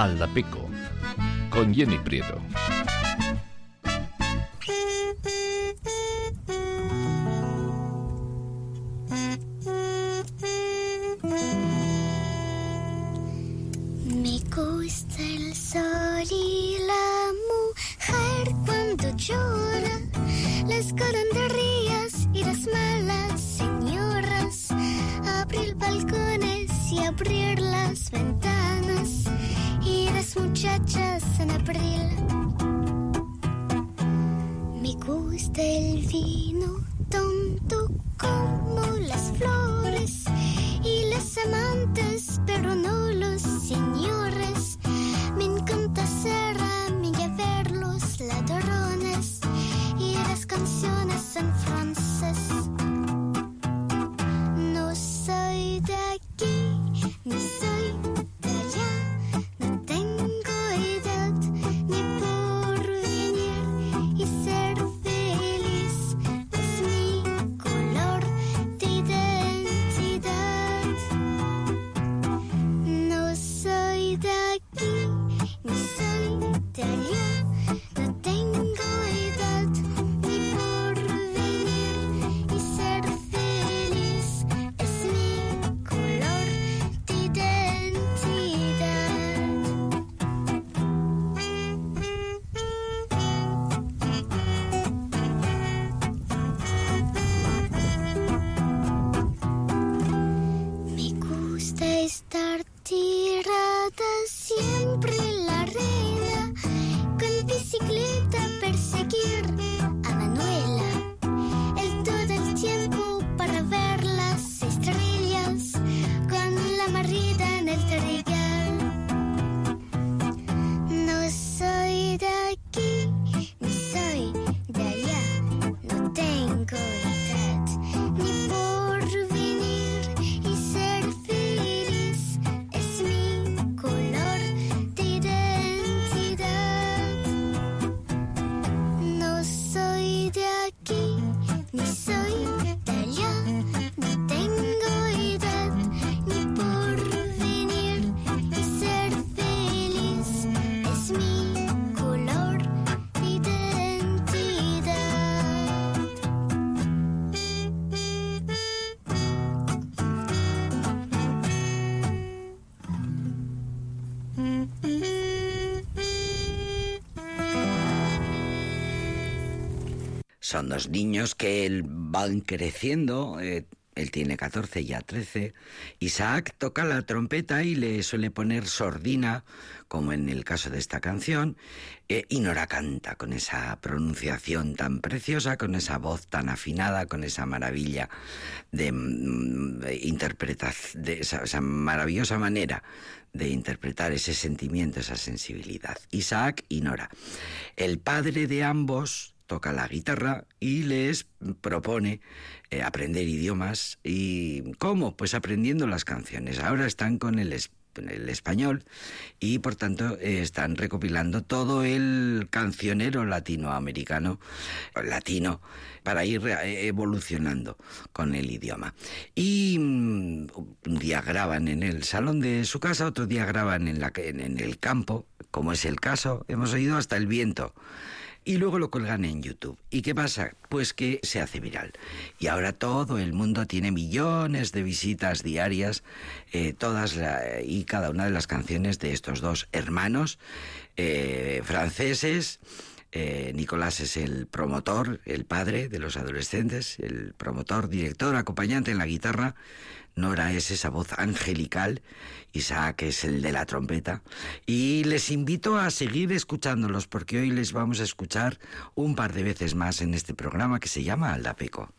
Aldapeco con Jenny Prieto. Son dos niños que van creciendo. Eh, él tiene 14, ya 13. Isaac toca la trompeta y le suele poner sordina, como en el caso de esta canción. Eh, y Nora canta con esa pronunciación tan preciosa, con esa voz tan afinada, con esa maravilla de, mm, interpretación, de esa maravillosa manera de interpretar ese sentimiento, esa sensibilidad. Isaac y Nora. El padre de ambos toca la guitarra y les propone eh, aprender idiomas. ¿Y cómo? Pues aprendiendo las canciones. Ahora están con el, el español y por tanto están recopilando todo el cancionero latinoamericano, latino, para ir eh, evolucionando con el idioma. Y mm, un día graban en el salón de su casa, otro día graban en, la, en el campo, como es el caso, hemos oído hasta el viento y luego lo colgan en YouTube. ¿Y qué pasa? Pues que se hace viral. Y ahora todo el mundo tiene millones de visitas diarias, eh, todas y cada una de las canciones de estos dos hermanos eh, franceses. Eh, Nicolás es el promotor, el padre de los adolescentes, el promotor, director, acompañante en la guitarra. Nora es esa voz angelical, Isaac es el de la trompeta, y les invito a seguir escuchándolos porque hoy les vamos a escuchar un par de veces más en este programa que se llama Aldapeco.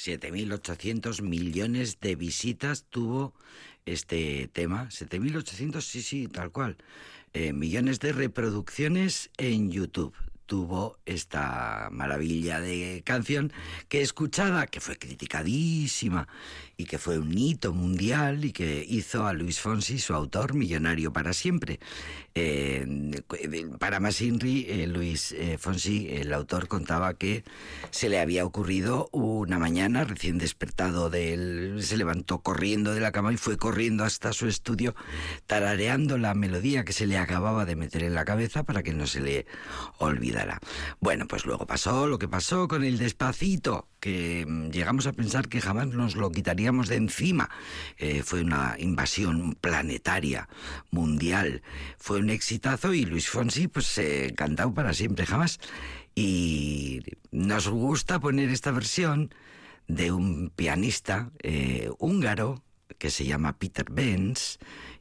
7.800 millones de visitas tuvo este tema. 7.800, sí, sí, tal cual. Eh, millones de reproducciones en YouTube tuvo esta maravilla de canción que escuchada, que fue criticadísima y que fue un hito mundial y que hizo a Luis Fonsi, su autor, millonario para siempre. Eh, para más Inri, eh, Luis eh, Fonsi, el autor, contaba que se le había ocurrido una mañana, recién despertado se levantó corriendo de la cama y fue corriendo hasta su estudio, tarareando la melodía que se le acababa de meter en la cabeza para que no se le olvidara. Bueno, pues luego pasó lo que pasó con el despacito, que mm, llegamos a pensar que jamás nos lo quitaríamos de encima. Eh, fue una invasión planetaria, mundial. Fue un exitazo y Luis Fonsi pues se cantado para siempre, jamás. Y nos gusta poner esta versión de un pianista eh, húngaro que se llama Peter Benz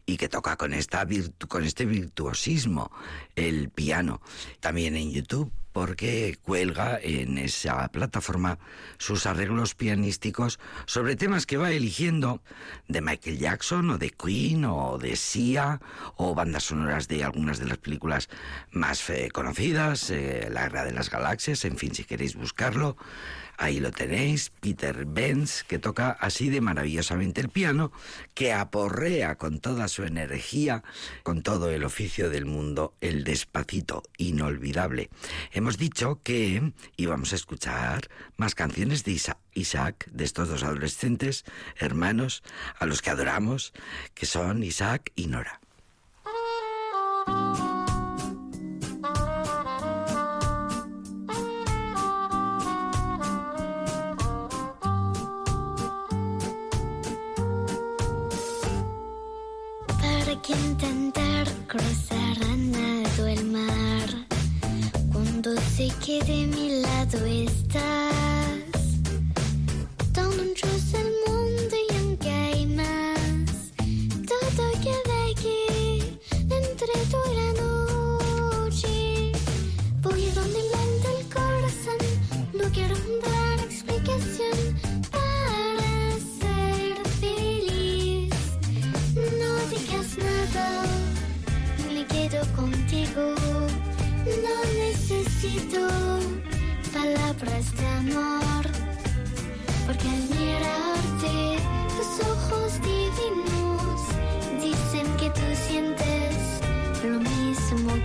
y que toca con, esta con este virtuosismo el piano. También en YouTube porque cuelga en esa plataforma sus arreglos pianísticos sobre temas que va eligiendo de Michael Jackson o de Queen o de Sia o bandas sonoras de algunas de las películas más eh, conocidas, eh, La Guerra de las Galaxias, en fin, si queréis buscarlo. Ahí lo tenéis, Peter Benz, que toca así de maravillosamente el piano, que aporrea con toda su energía, con todo el oficio del mundo, el despacito, inolvidable. Hemos dicho que íbamos a escuchar más canciones de Isaac, de estos dos adolescentes, hermanos, a los que adoramos, que son Isaac y Nora.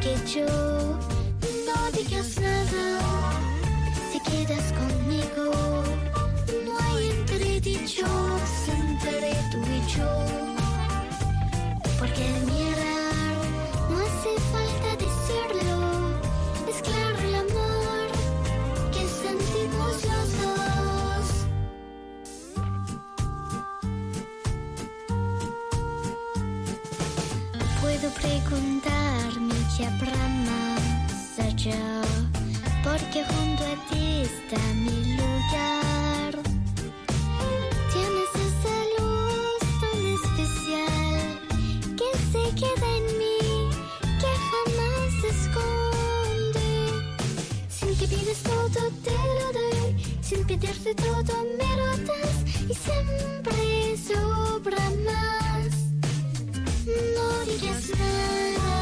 Mismo que allá, porque junto a ti está mi lugar. Tienes esa luz tan especial que se queda en mí, que jamás se esconde. Sin que pides todo te lo doy, sin pedirte todo me lo das y siempre sobra más. No digas nada,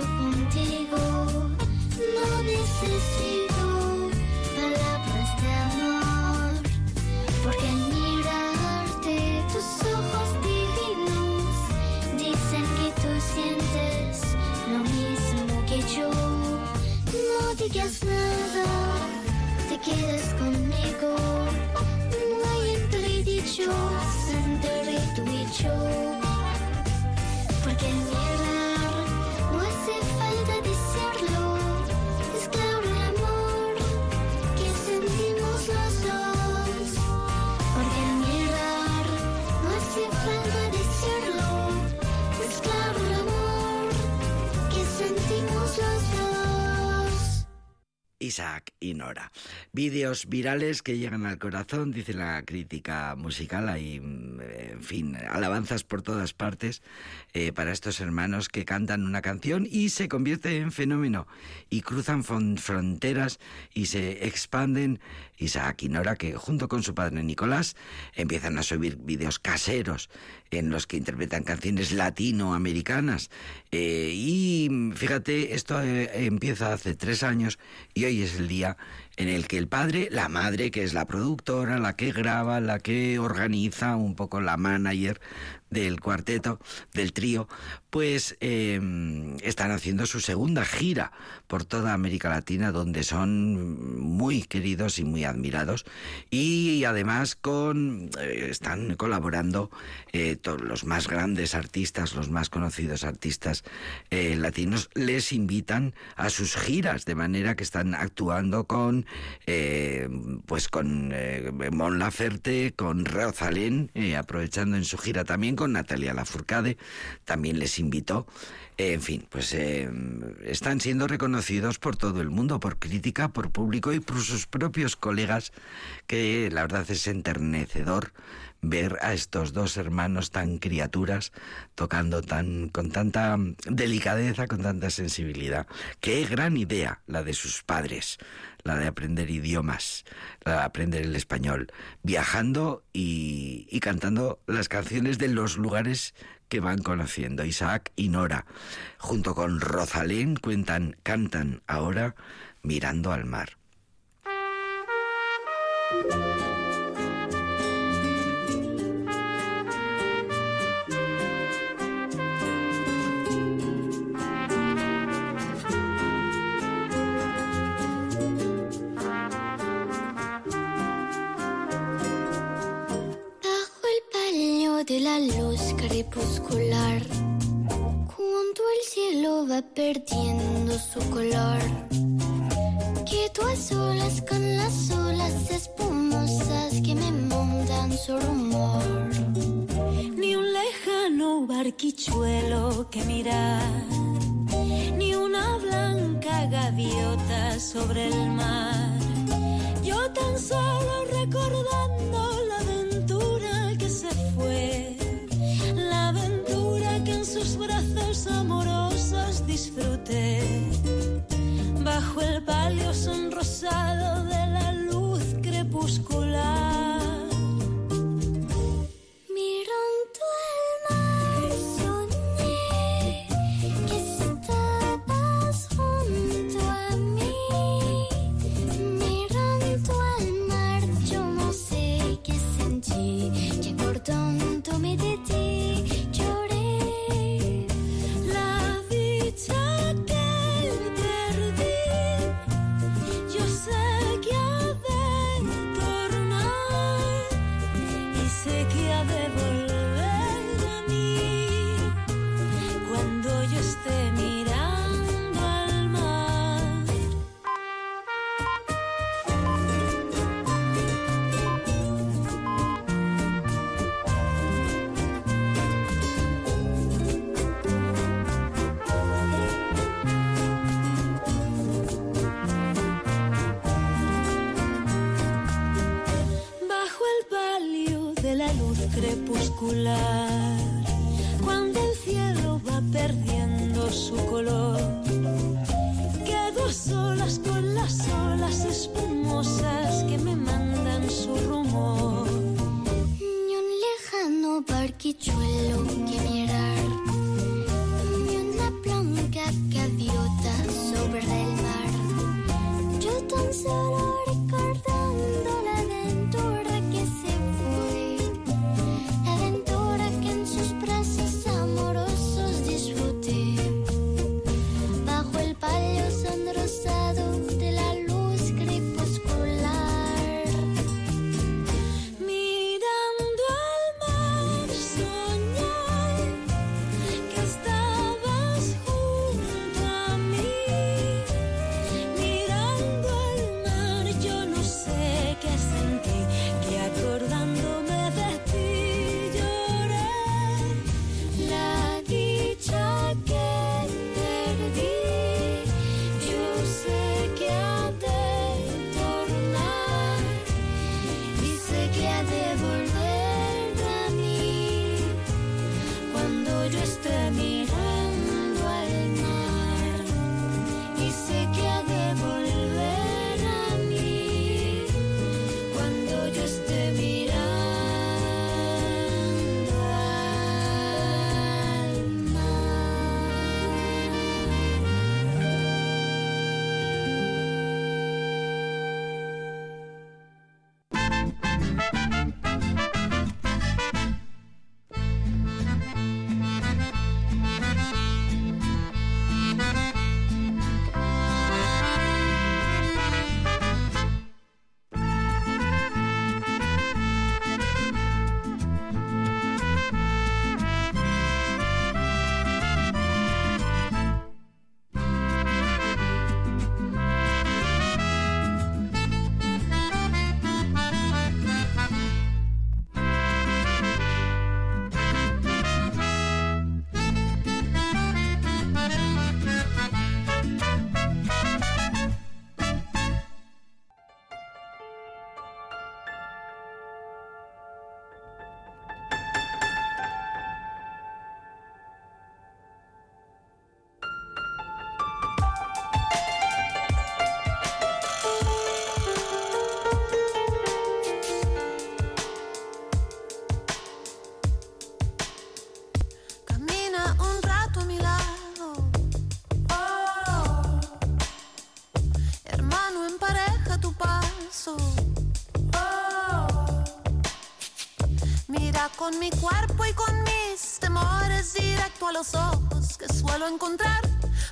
contigo, no necesito palabras de amor. Porque al mirarte tus ojos divinos dicen que tú sientes lo mismo que yo. No digas nada, te quedas conmigo. No hay entredichos entre tú y yo. Porque Isaac y Nora. Vídeos virales que llegan al corazón, dice la crítica musical. Hay, mm, en fin, alabanzas por todas partes eh, para estos hermanos que cantan una canción y se convierte en fenómeno y cruzan fronteras y se expanden. Isaac y Nora, que junto con su padre Nicolás empiezan a subir vídeos caseros en los que interpretan canciones latinoamericanas. Eh, y fíjate, esto eh, empieza hace tres años y hoy es el día en el que el padre, la madre, que es la productora, la que graba, la que organiza, un poco la manager del cuarteto, del trío, pues em, están haciendo su segunda gira por toda América Latina, donde son muy queridos y muy admirados, y además con eh, están colaborando eh, los más grandes artistas, los más conocidos artistas eh, latinos, les invitan a sus giras, de manera que están actuando con pues con Mon Laferte, con Rosalén, aprovechando en su gira también con Natalia Lafourcade, también les invitó. en fin, pues eh, están siendo reconocidos por todo el mundo, por crítica, por público y por sus propios colegas, que la verdad es enternecedor ver a estos dos hermanos tan criaturas tocando tan con tanta delicadeza, con tanta sensibilidad. Qué gran idea la de sus padres, la de aprender idiomas, la de aprender el español, viajando y, y cantando las canciones de los lugares que van conociendo. Isaac y Nora, junto con Rosalén, cuentan, cantan ahora mirando al mar. De la luz crepuscular, cuando el cielo va perdiendo su color, quedo a solas con las olas espumosas que me montan su rumor. ni un lejano barquichuelo que mirar, ni una blanca gaviota sobre el mar. Yo tan solo recordando amorosos disfruté, bajo el palio sonrosado de la luz crepuscular. Crepuscular, cuando el cielo va perdiendo su color, quedo a solas con las olas espumosas que me mandan su rumor. Ni un lejano barquichuelo que mirar, ni una blanca gaviota sobre el mar. Yo tan solo con mi cuerpo y con mis temores directo a los ojos que suelo encontrar.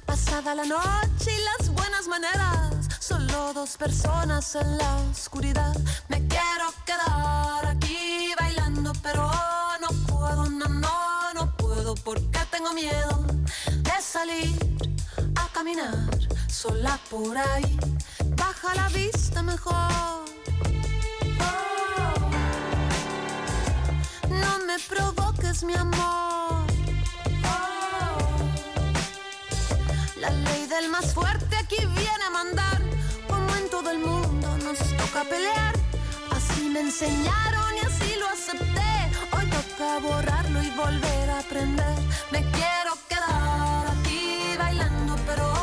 Pasada la noche y las buenas maneras, solo dos personas en la oscuridad. Me quiero quedar aquí bailando, pero no puedo, no, no, no puedo porque tengo miedo de salir a caminar sola por ahí. Baja la vista mejor provoques, mi amor. La ley del más fuerte aquí viene a mandar. Como en todo el mundo nos toca pelear. Así me enseñaron y así lo acepté. Hoy toca borrarlo y volver a aprender. Me quiero quedar aquí bailando, pero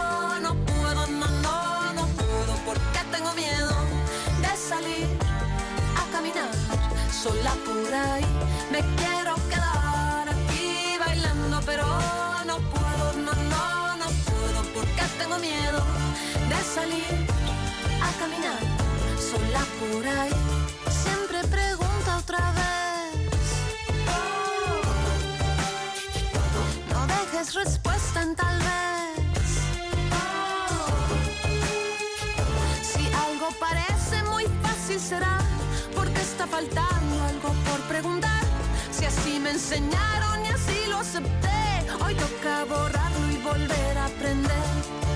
salir a caminar sola por ahí. Siempre pregunta otra vez. No dejes respuesta en tal vez. Si algo parece muy fácil será porque está faltando algo por preguntar así me enseñaron y así lo acepté. Hoy toca borrarlo y volver a aprender.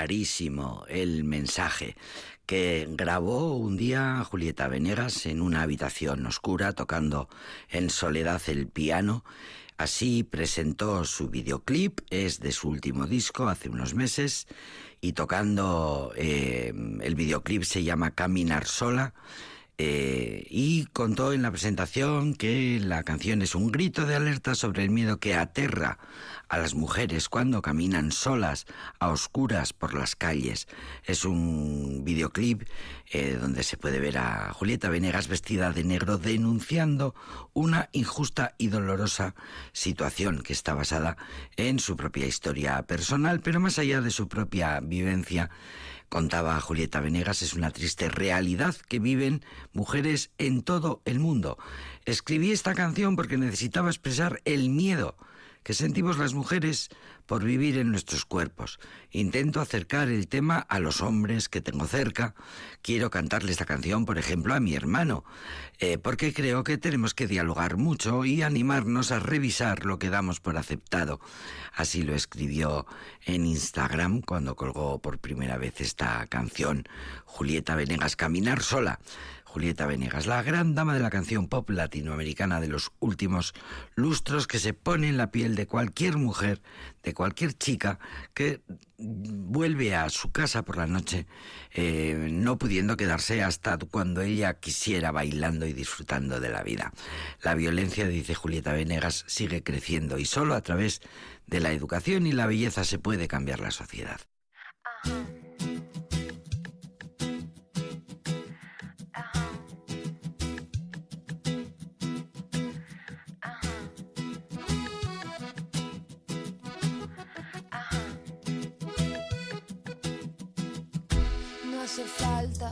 Clarísimo el mensaje que grabó un día Julieta Venegas en una habitación oscura tocando en soledad el piano. Así presentó su videoclip, es de su último disco hace unos meses, y tocando eh, el videoclip se llama Caminar sola eh, y contó en la presentación que la canción es un grito de alerta sobre el miedo que aterra a las mujeres cuando caminan solas a oscuras por las calles. Es un videoclip eh, donde se puede ver a Julieta Venegas vestida de negro denunciando una injusta y dolorosa situación que está basada en su propia historia personal, pero más allá de su propia vivencia contaba Julieta Venegas, es una triste realidad que viven mujeres en todo el mundo. Escribí esta canción porque necesitaba expresar el miedo que sentimos las mujeres por vivir en nuestros cuerpos. Intento acercar el tema a los hombres que tengo cerca. Quiero cantarle esta canción, por ejemplo, a mi hermano, eh, porque creo que tenemos que dialogar mucho y animarnos a revisar lo que damos por aceptado. Así lo escribió en Instagram cuando colgó por primera vez esta canción, Julieta Venegas, Caminar sola. Julieta Venegas, la gran dama de la canción pop latinoamericana de los últimos lustros que se pone en la piel de cualquier mujer, de cualquier chica que vuelve a su casa por la noche eh, no pudiendo quedarse hasta cuando ella quisiera bailando y disfrutando de la vida. La violencia, dice Julieta Venegas, sigue creciendo y solo a través de la educación y la belleza se puede cambiar la sociedad. hace falta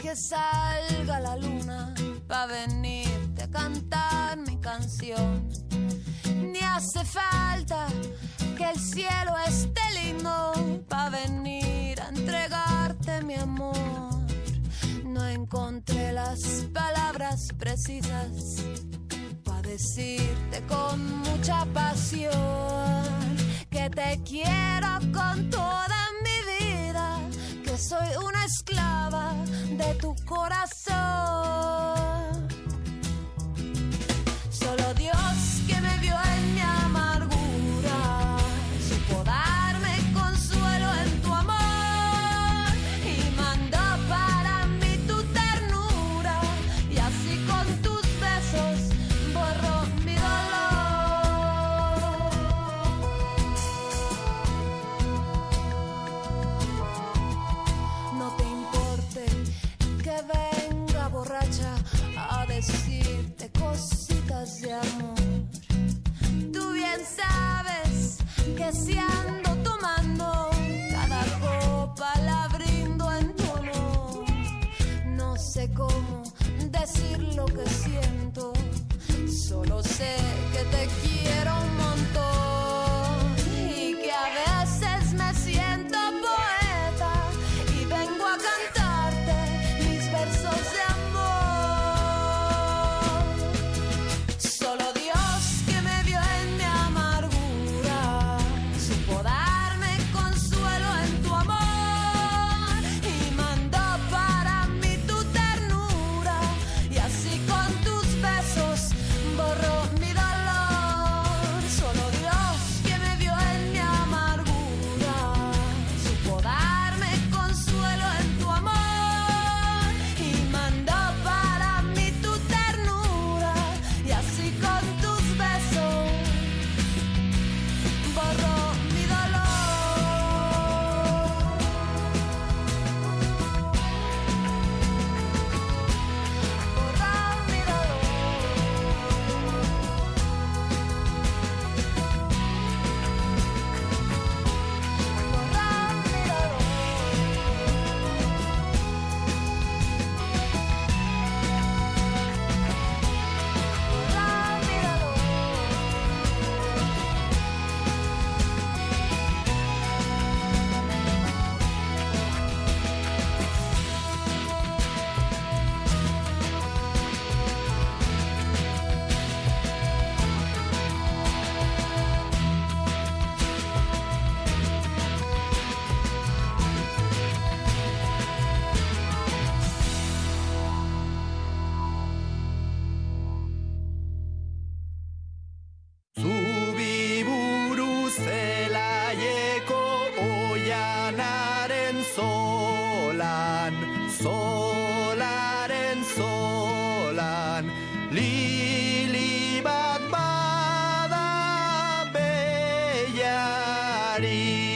que salga la luna para venirte a cantar mi canción. Ni hace falta que el cielo esté lindo para venir a entregarte mi amor. No encontré las palabras precisas para decirte con mucha pasión que te quiero con toda mi vida, que soy una esclava de tu corazón. deseando, tomando cada copa, la brindo en tu honor. No sé cómo decir lo que siento, solo sé que te quiero. body.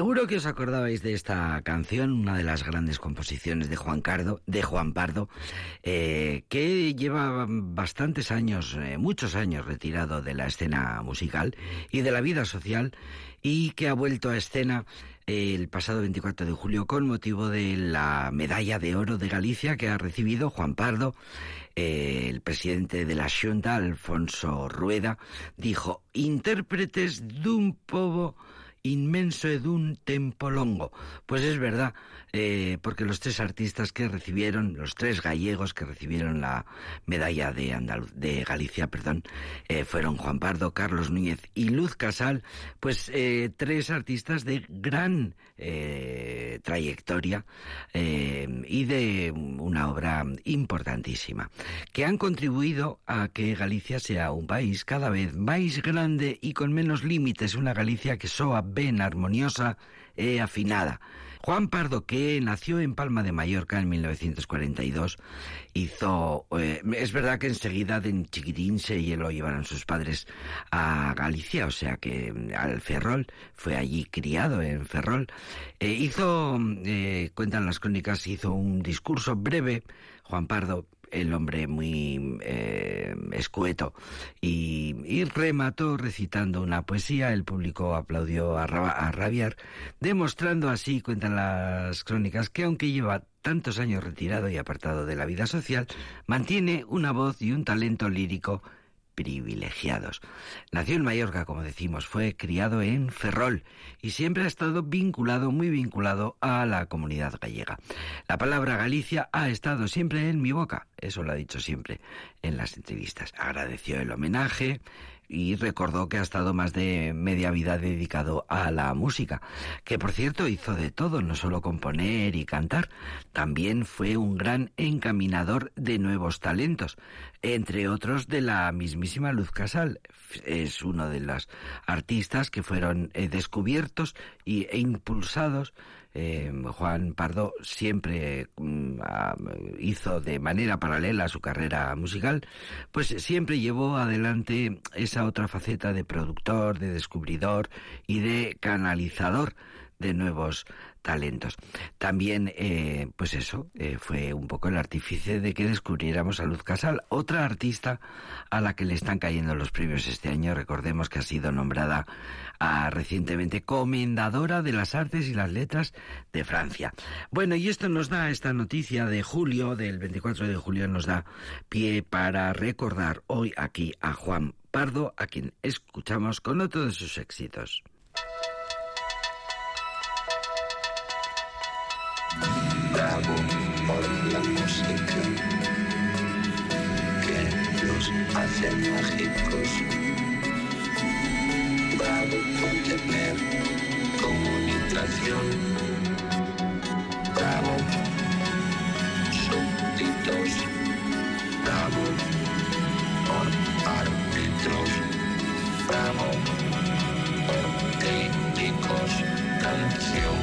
Seguro que os acordabais de esta canción, una de las grandes composiciones de Juan Cardo, de Juan Pardo, eh, que lleva bastantes años, eh, muchos años retirado de la escena musical y de la vida social, y que ha vuelto a escena eh, el pasado 24 de julio con motivo de la medalla de oro de Galicia que ha recibido Juan Pardo. El presidente de la Xunta, Alfonso Rueda, dijo: intérpretes dun povo inmenso edum tempolongo. Pues es verdad, eh, porque los tres artistas que recibieron, los tres gallegos que recibieron la medalla de, Andalu- de Galicia, perdón, eh, fueron Juan Pardo, Carlos Núñez y Luz Casal, pues eh, tres artistas de gran eh, trayectoria y de una obra importantísima, que han contribuido a que Galicia sea un país cada vez máis grande e con menos límites, unha Galicia que soa ben armoniosa e afinada. Juan Pardo, que nació en Palma de Mallorca en 1942, hizo... eh, es verdad que enseguida de chiquitín se lo llevaron sus padres a Galicia, o sea que mm, al Ferrol, fue allí criado en Ferrol. Eh, hizo, eh, cuentan las crónicas, hizo un discurso breve, Juan Pardo, el hombre muy eh, escueto, y, remató recitando una poesía. El público aplaudió a rabiar, demostrando así, cuentan las crónicas, que aunque lleva tantos años retirado y apartado de la vida social, mantiene una voz y un talento lírico privilegiados. Nació en Mallorca, como decimos, fue criado en Ferrol y siempre ha estado vinculado, muy vinculado a la comunidad gallega. La palabra Galicia ha estado siempre en mi boca, eso lo ha dicho siempre en las entrevistas. Agradeció el homenaje y recordó que ha estado más de media vida dedicado a la música, que por cierto hizo de todo, no solo componer y cantar, también fue un gran encaminador de nuevos talentos, entre otros de la mismísima Luz Casal. Es uno de los artistas que fueron eh, descubiertos e impulsados eh, Juan Pardo siempre mm, hizo de manera paralela a su carrera musical, pues siempre llevó adelante esa otra faceta de productor, de descubridor y de canalizador de nuevos talentos. También, eh, pues eso, eh, fue un poco el artífice de que descubriéramos a Luz Casal, otra artista a la que le están cayendo los premios este año. Recordemos que ha sido nombrada ah, recientemente comendadora de las artes y las letras de Francia. Bueno, y esto nos da esta noticia de julio, del 24 de julio, nos da pie para recordar hoy aquí a Juan Pardo, a quien escuchamos con otro de sus éxitos. Hace mágicos. Bravo por tener comunicación. Bravo, súbditos. Bravo por árbitros. Bravo por críticos. Canción.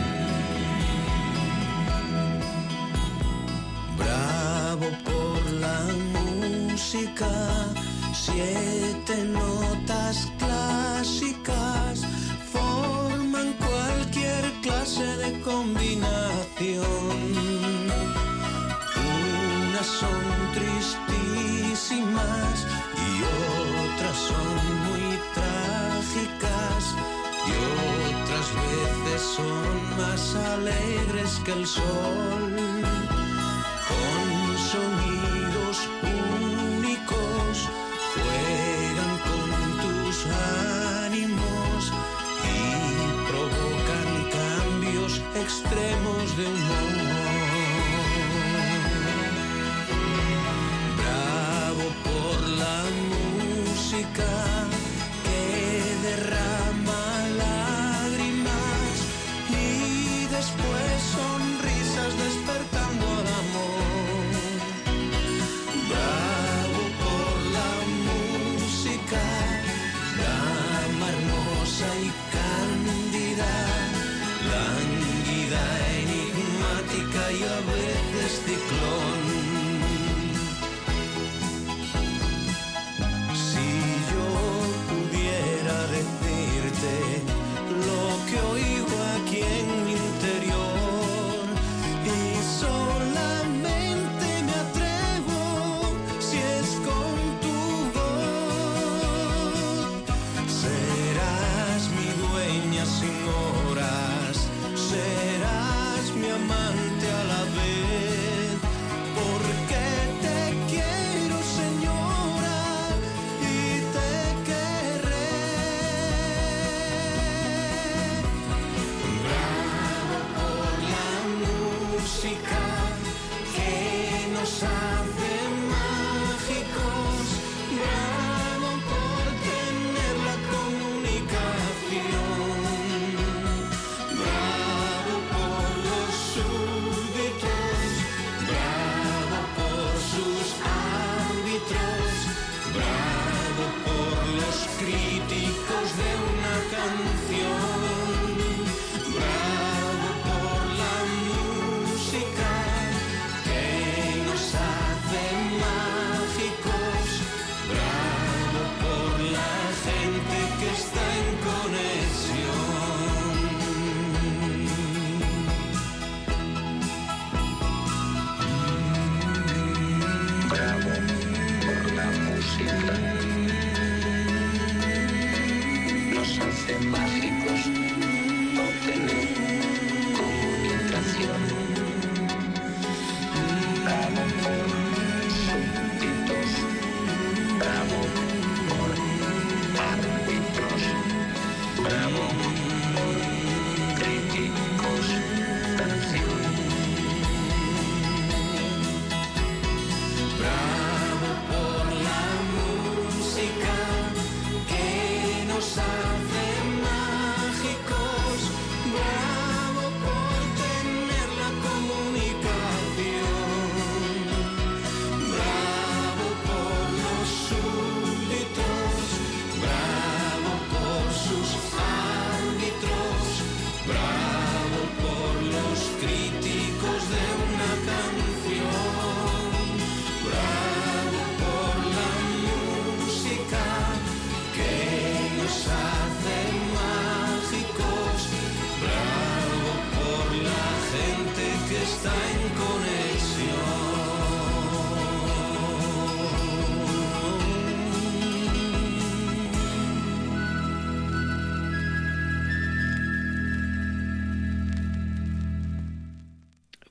Bravo por la alegres que el sol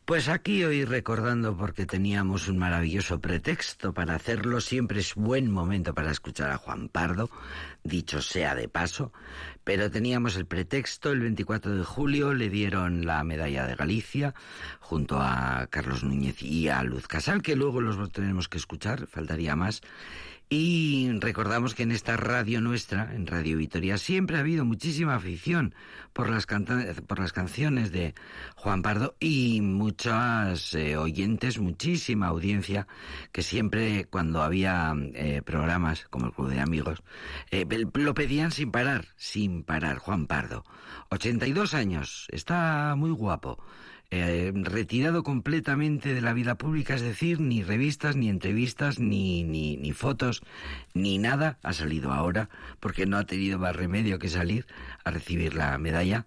Pues aquí hoy recordando porque teníamos un maravilloso pretexto para hacerlo, siempre es buen momento para escuchar a Juan Pardo, dicho sea de paso, pero teníamos el pretexto, el 24 de julio le dieron la medalla de Galicia junto a Carlos Núñez y a Luz Casal, que luego los tenemos que escuchar, faltaría más. Y recordamos que en esta radio nuestra, en Radio Vitoria, siempre ha habido muchísima afición por las, canta- por las canciones de Juan Pardo y muchas eh, oyentes, muchísima audiencia que siempre cuando había eh, programas como el Club de Amigos, eh, lo pedían sin parar, sin parar, Juan Pardo. 82 años, está muy guapo eh, retirado completamente de la vida pública, es decir, ni revistas, ni entrevistas, ni, ni, ni fotos, ni nada ha salido ahora, porque no ha tenido más remedio que salir a recibir la medalla.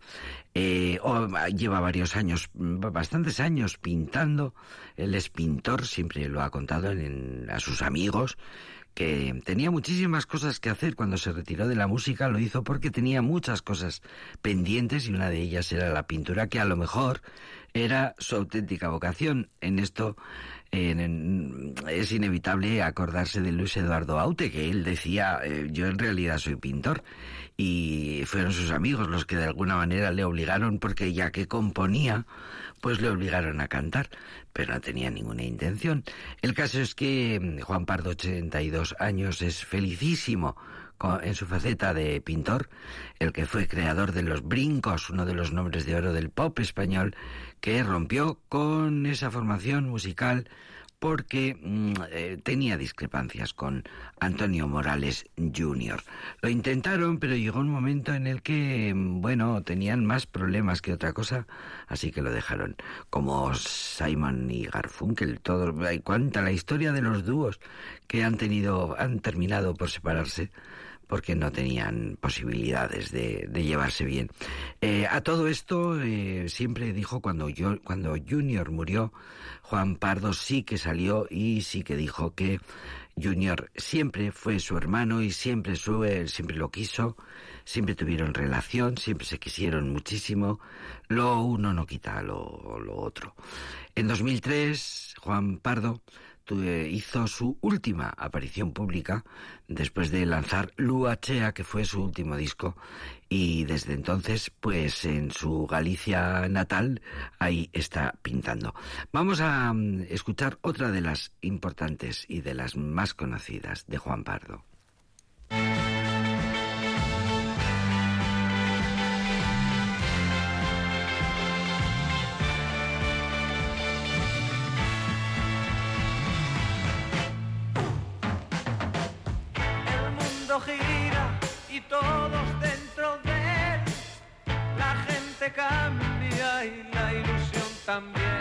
Eh, o- lleva varios años, mm, bastantes años pintando, él es pintor, siempre lo ha contado en- a sus amigos, que tenía muchísimas cosas que hacer cuando se retiró de la música, lo hizo porque tenía muchas cosas pendientes y una de ellas era la pintura que a lo mejor era su auténtica vocación. En esto es inevitable acordarse de Luis Eduardo Aute, que él decía, eh, yo en realidad soy pintor, y fueron sus amigos los que de alguna manera le obligaron, porque ya que componía, pues le obligaron a cantar, pero no tenía ninguna intención. El caso es que mm, Juan Pardo, 82 años, es felicísimo en su faceta de pintor, el que fue creador de Los Brincos, uno de los nombres de oro del pop español, que rompió con esa formación musical porque mm, eh, tenía discrepancias con Antonio Morales Jr. Lo intentaron, pero llegó un momento en el que, mm, bueno, tenían más problemas que otra cosa, así que lo dejaron. Como Simon y Garfunkel, todos, hay cuánta la historia de los dúos que han tenido, han terminado por separarse porque no tenían posibilidades de, llevarse bien. Eh, a todo esto eh, siempre dijo cuando yo cuando Junior murió, Juan Pardo sí que salió y sí que dijo que Junior siempre fue su hermano y siempre su, eh, siempre lo quiso, siempre tuvieron relación, siempre se quisieron muchísimo. Lo uno no quita lo, lo otro. En 2003, Juan Pardo hizo su última aparición pública después de lanzar Luachea, que fue su último disco, y desde entonces, pues en su Galicia natal, ahí está pintando. Vamos a mm, escuchar otra de las importantes y de las más conocidas de Juan Pardo. Gira y todos dentro de él. La gente cambia y la ilusión también.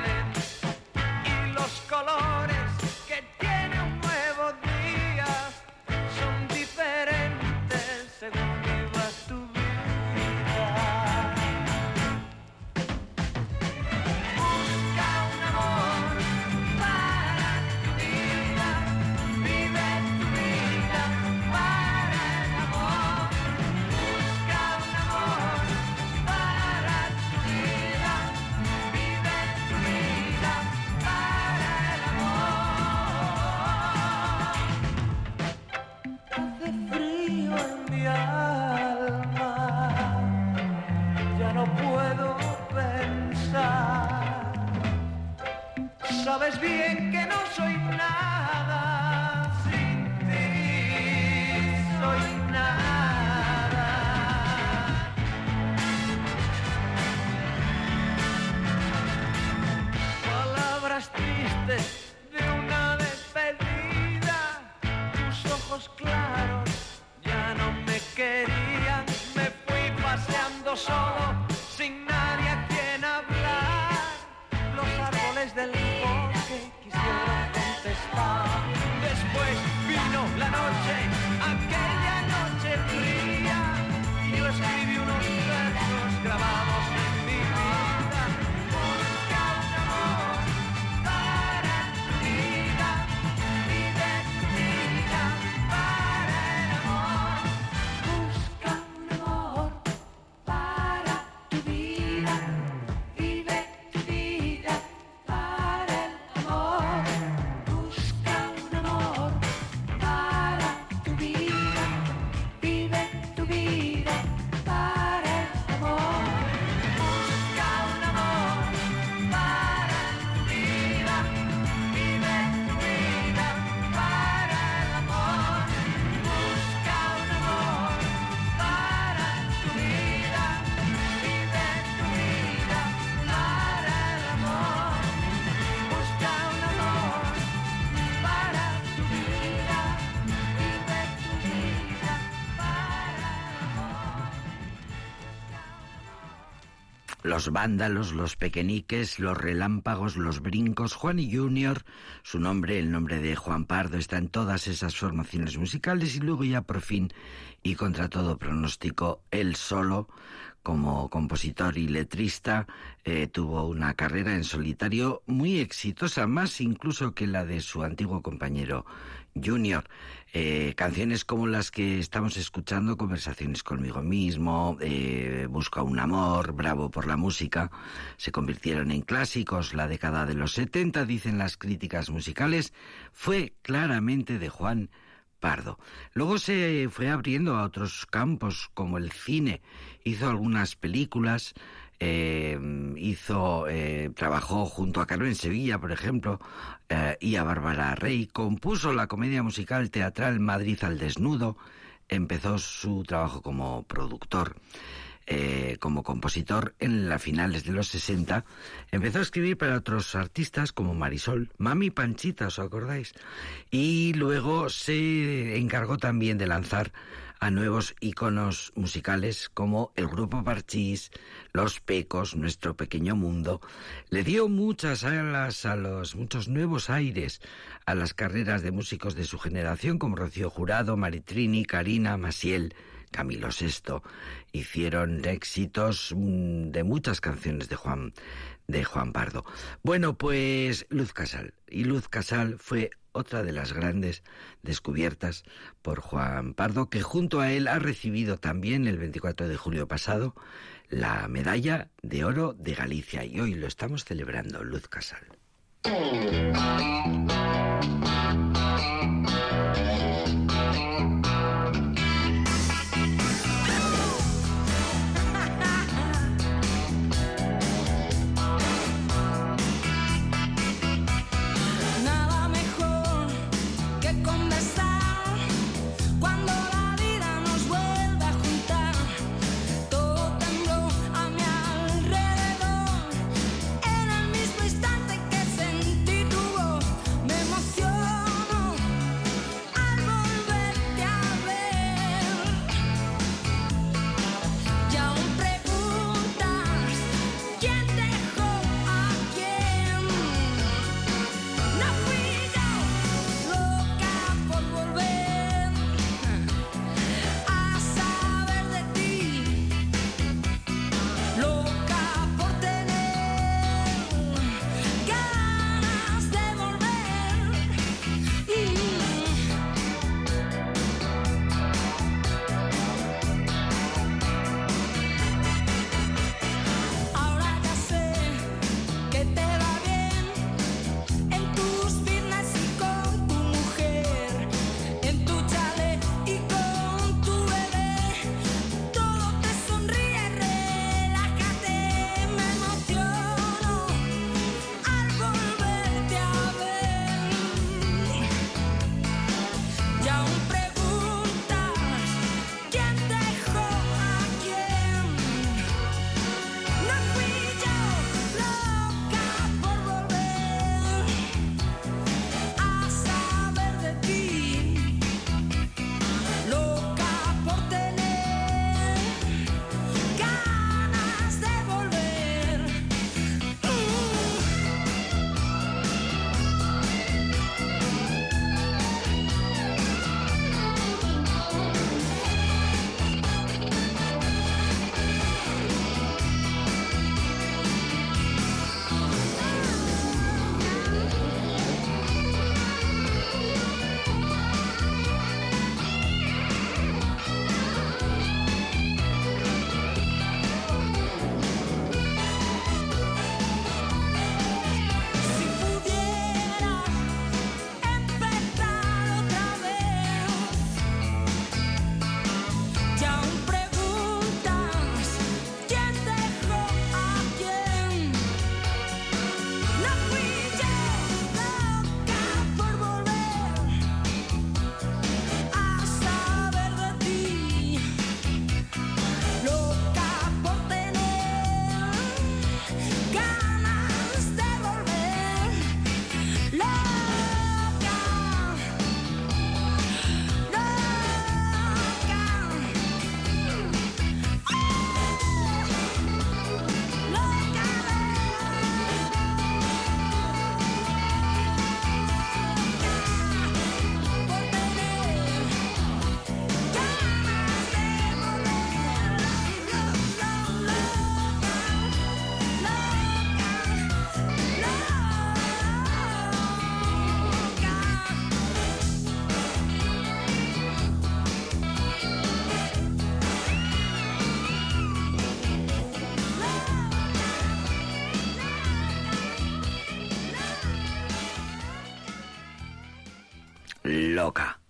Los vándalos, los pequeñiques, los relámpagos, los brincos, Juan y Junior, su nombre, el nombre de Juan Pardo, está en todas esas formaciones musicales y luego ya por fin y contra todo pronóstico, él solo, como compositor y letrista, eh, tuvo una carrera en solitario muy exitosa, más incluso que la de su antiguo compañero Junior. Eh, canciones como las que estamos escuchando, Conversaciones conmigo mismo, eh, Busca un amor, Bravo por la música, se convirtieron en clásicos. La década de los 70, dicen las críticas musicales, fue claramente de Juan Pardo. Luego se fue abriendo a otros campos como el cine. Hizo algunas películas, eh, hizo, eh, trabajó junto a Carmen Sevilla, por ejemplo, eh, y a Bárbara Rey. Compuso la comedia musical teatral Madrid al desnudo. Empezó su trabajo como productor. Eh, como compositor en las finales de los 60, empezó a escribir para otros artistas como Marisol, Mami Panchita, ¿os acordáis? Y luego se encargó también de lanzar a nuevos iconos musicales como el grupo Parchís, Los Pecos, Nuestro Pequeño Mundo. Le dio muchas alas a los muchos nuevos aires a las carreras de músicos de su generación como Rocío Jurado, Maritrini, Karina, Masiel, Camilo VI, hicieron éxitos mm, de muchas canciones de Juan, de Juan Pardo. Bueno, pues Luz Casal. Y Luz Casal fue otra de las grandes descubiertas por Juan Pardo, que junto a él ha recibido también el 24 de julio pasado la medalla de oro de Galicia. Y hoy lo estamos celebrando, Luz Casal.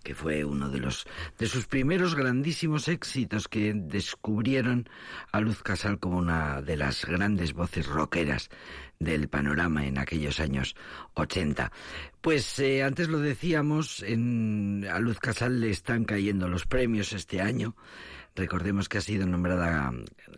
Que fue uno de los de sus primeros grandísimos éxitos que descubrieron a Luz Casal como una de las grandes voces rockeras del panorama en aquellos años 80. Pues eh, antes lo decíamos, en, a Luz Casal le están cayendo los premios este año. Recordemos que ha sido nombrada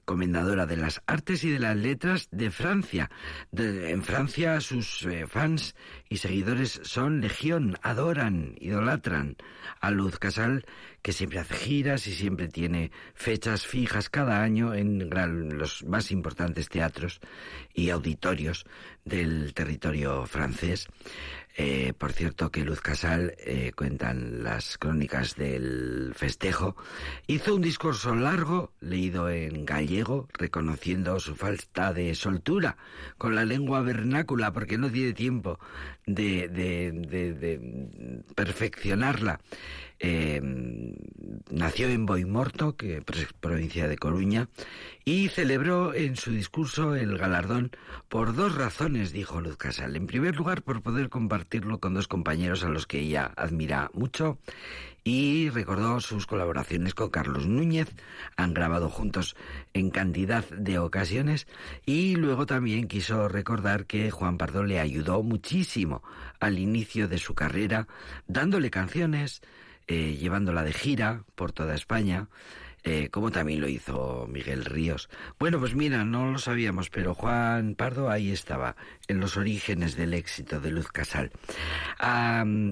comendadora de las artes y de las letras de Francia. En Francia sus eh, fans y seguidores son legión, adoran, idolatran a Luz Casal, que siempre hace giras y siempre tiene fechas fijas cada año en los más importantes teatros y auditorios del territorio francés. Eh, por cierto, que Luz Casal, eh, cuentan las crónicas del festejo, hizo un discurso largo, leído en gallego, reconociendo su falta de soltura con la lengua vernácula, porque no tiene tiempo de, de- de- perfeccionarla. Eh, nació en Boimorto, que provincia de Coruña, y celebró en su discurso el galardón por dos razones, dijo Luz Casal. En primer lugar, por poder compartirlo con dos compañeros a los que ella admira mucho y recordó sus colaboraciones con Carlos Núñez. Han grabado juntos en cantidad de ocasiones y luego también quiso recordar que Juan Pardo le ayudó muchísimo al inicio de su carrera, dándole canciones, eh, llevándola de gira por toda España, eh, como también lo hizo Miguel Ríos. Bueno, pues mira, no lo sabíamos, pero Juan Pardo ahí estaba, en los orígenes del éxito de Luz Casal.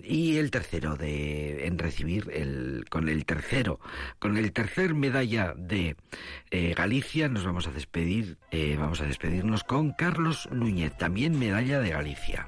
Y el tercero de, en recibir el, con el tercero, con el tercer medalla de eh, Galicia, nos vamos a despedir, eh, vamos a despedirnos con Carlos Núñez, también medalla de Galicia.